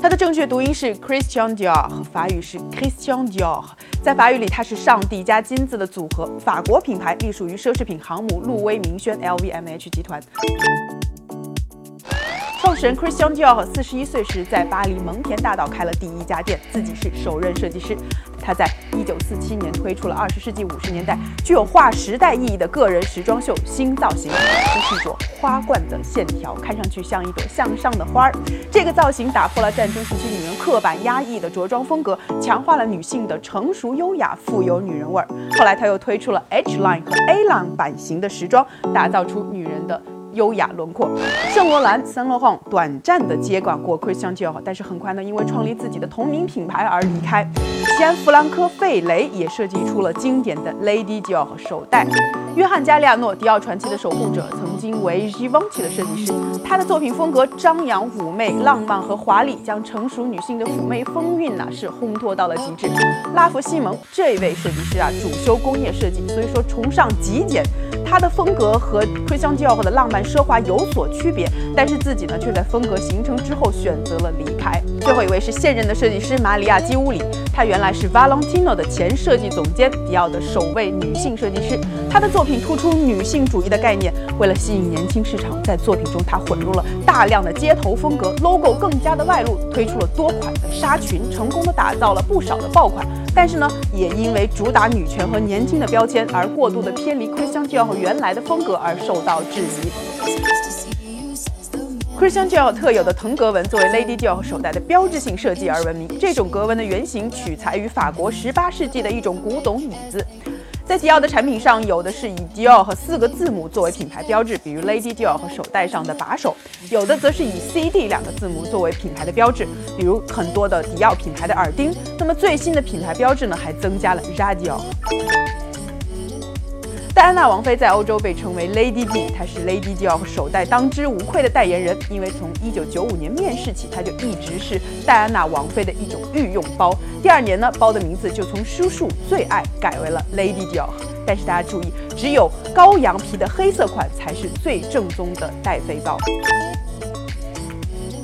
它的正确读音是 Christian Dior，法语是 Christian Dior。在法语里，它是上帝加金子的组合，法国品牌，隶属于奢侈品航母路威明轩 （LVMH） 集团。创始人 Christian Dior 四十一岁时，在巴黎蒙田大道开了第一家店，自己是首任设计师。他在一九四七年推出了二十世纪五十年代具有划时代意义的个人时装秀新造型，这是一朵花冠的线条，看上去像一朵向上的花儿。这个造型打破了战争时期女人刻板压抑的着装风格，强化了女性的成熟优雅、富有女人味儿。后来他又推出了 H line 和 A line 版型的时装，打造出女人的。优雅轮廓，圣罗兰、三罗汉短暂的接管过 Christian Dior，但是很快呢，因为创立自己的同名品牌而离开。西安弗兰科·费雷也设计出了经典的 Lady Dior 手袋。约翰·加利亚诺，迪奥传奇的守护者，曾经为 Givenchy 的设计师。他的作品风格张扬妩媚、浪漫和华丽，将成熟女性的妩媚风韵呢是烘托到了极致。拉弗西蒙这位设计师啊，主修工业设计，所以说崇尚极简。他的风格和 Christian Dior 的浪漫奢华有所区别，但是自己呢却在风格形成之后选择了离开。最后一位是现任的设计师玛里亚基乌里，她原来是 Valentino 的前设计总监，迪奥的首位女性设计师。她的作品突出女性主义的概念，为了吸引年轻市场，在作品中她混入了大量的街头风格，logo 更加的外露，推出了多款的纱裙，成功的打造了不少的爆款。但是呢，也因为主打女权和年轻的标签，而过度的偏离 Christian Dior 原来的风格而受到质疑。Christian Dior 特有的藤格纹作为 Lady Dior 手袋的标志性设计而闻名。这种格纹的原型取材于法国18世纪的一种古董椅子。在迪奥的产品上，有的是以迪奥和四个字母作为品牌标志，比如 Lady Dior 和手袋上的把手；有的则是以 CD 两个字母作为品牌的标志，比如很多的迪奥品牌的耳钉。那么最新的品牌标志呢，还增加了 Radio。戴安娜王妃在欧洲被称为 Lady D，她是 Lady Dior 首代当之无愧的代言人，因为从1995年面世起，她就一直是戴安娜王妃的一种御用包。第二年呢，包的名字就从叔叔最爱改为了 Lady Dior。但是大家注意，只有羔羊皮的黑色款才是最正宗的戴妃包。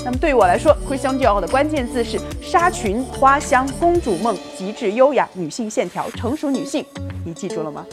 那么对于我来说，Christian Dior 的关键字是纱裙、花香、公主梦、极致优雅、女性线条、成熟女性，你记住了吗？